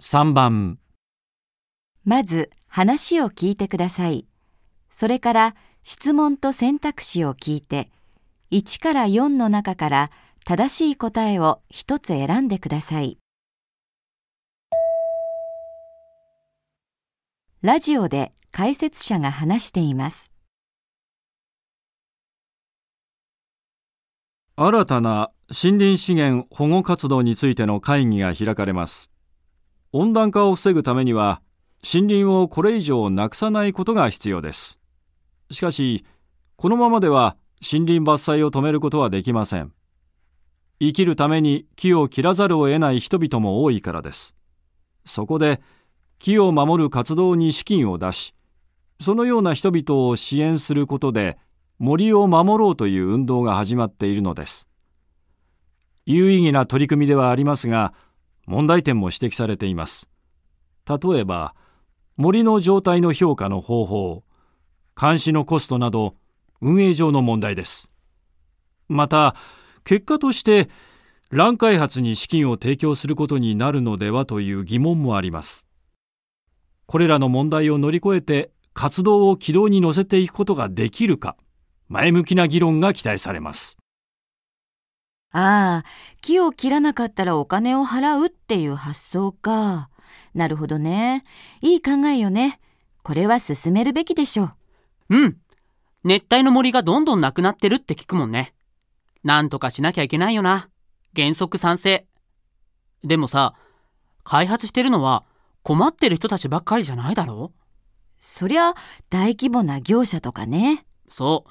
3番まず話を聞いてください。それから質問と選択肢を聞いて、1から4の中から正しい答えを一つ選んでください。ラジオで解説者が話しています。新たな森林資源保護活動についての会議が開かれます温暖化を防ぐためには森林をこれ以上なくさないことが必要です。しかしこのままでは森林伐採を止めることはできません。生きるために木を切らざるを得ない人々も多いからです。そこで木を守る活動に資金を出しそのような人々を支援することで森を守ろうという運動が始まっているのです。有意義な取り組みではありますが問題点も指摘されています。例えば森の状態の評価の方法監視のコストなど運営上の問題です。また結果として乱開発に資金を提供することになるのではという疑問もあります。これらの問題を乗り越えて活動を軌道に乗せていくことができるか前向きな議論が期待されます。ああ、木を切らなかったらお金を払うっていう発想か。なるほどね。いい考えよね。これは進めるべきでしょう。うん。熱帯の森がどんどんなくなってるって聞くもんね。なんとかしなきゃいけないよな。原則賛成。でもさ、開発してるのは困ってる人たちばっかりじゃないだろ？そりゃ大規模な業者とかね。そう。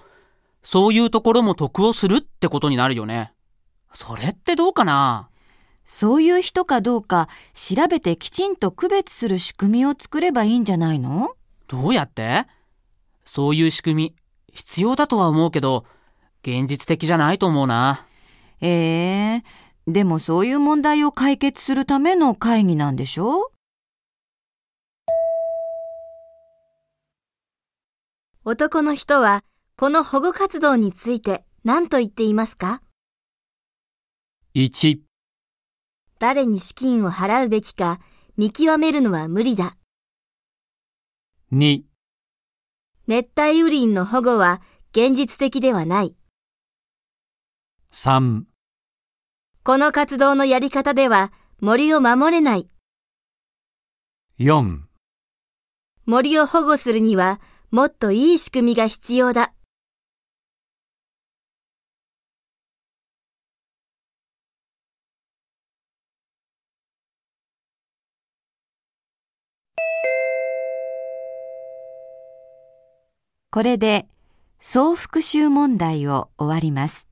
そういうところも得をするってことになるよね。それってどうかな？そういう人かどうか調べてきちんと区別する仕組みを作ればいいんじゃないの？どうやって？そういう仕組み、必要だとは思うけど、現実的じゃないと思うな。ええでもそういう問題を解決するための会議なんでしょ？男の人はこの保護活動について何と言っていますか？1誰に資金を払うべきか見極めるのは無理だ。2熱帯雨林の保護は現実的ではない。3この活動のやり方では森を守れない。4森を保護するにはもっといい仕組みが必要だ。これで総復習問題を終わります。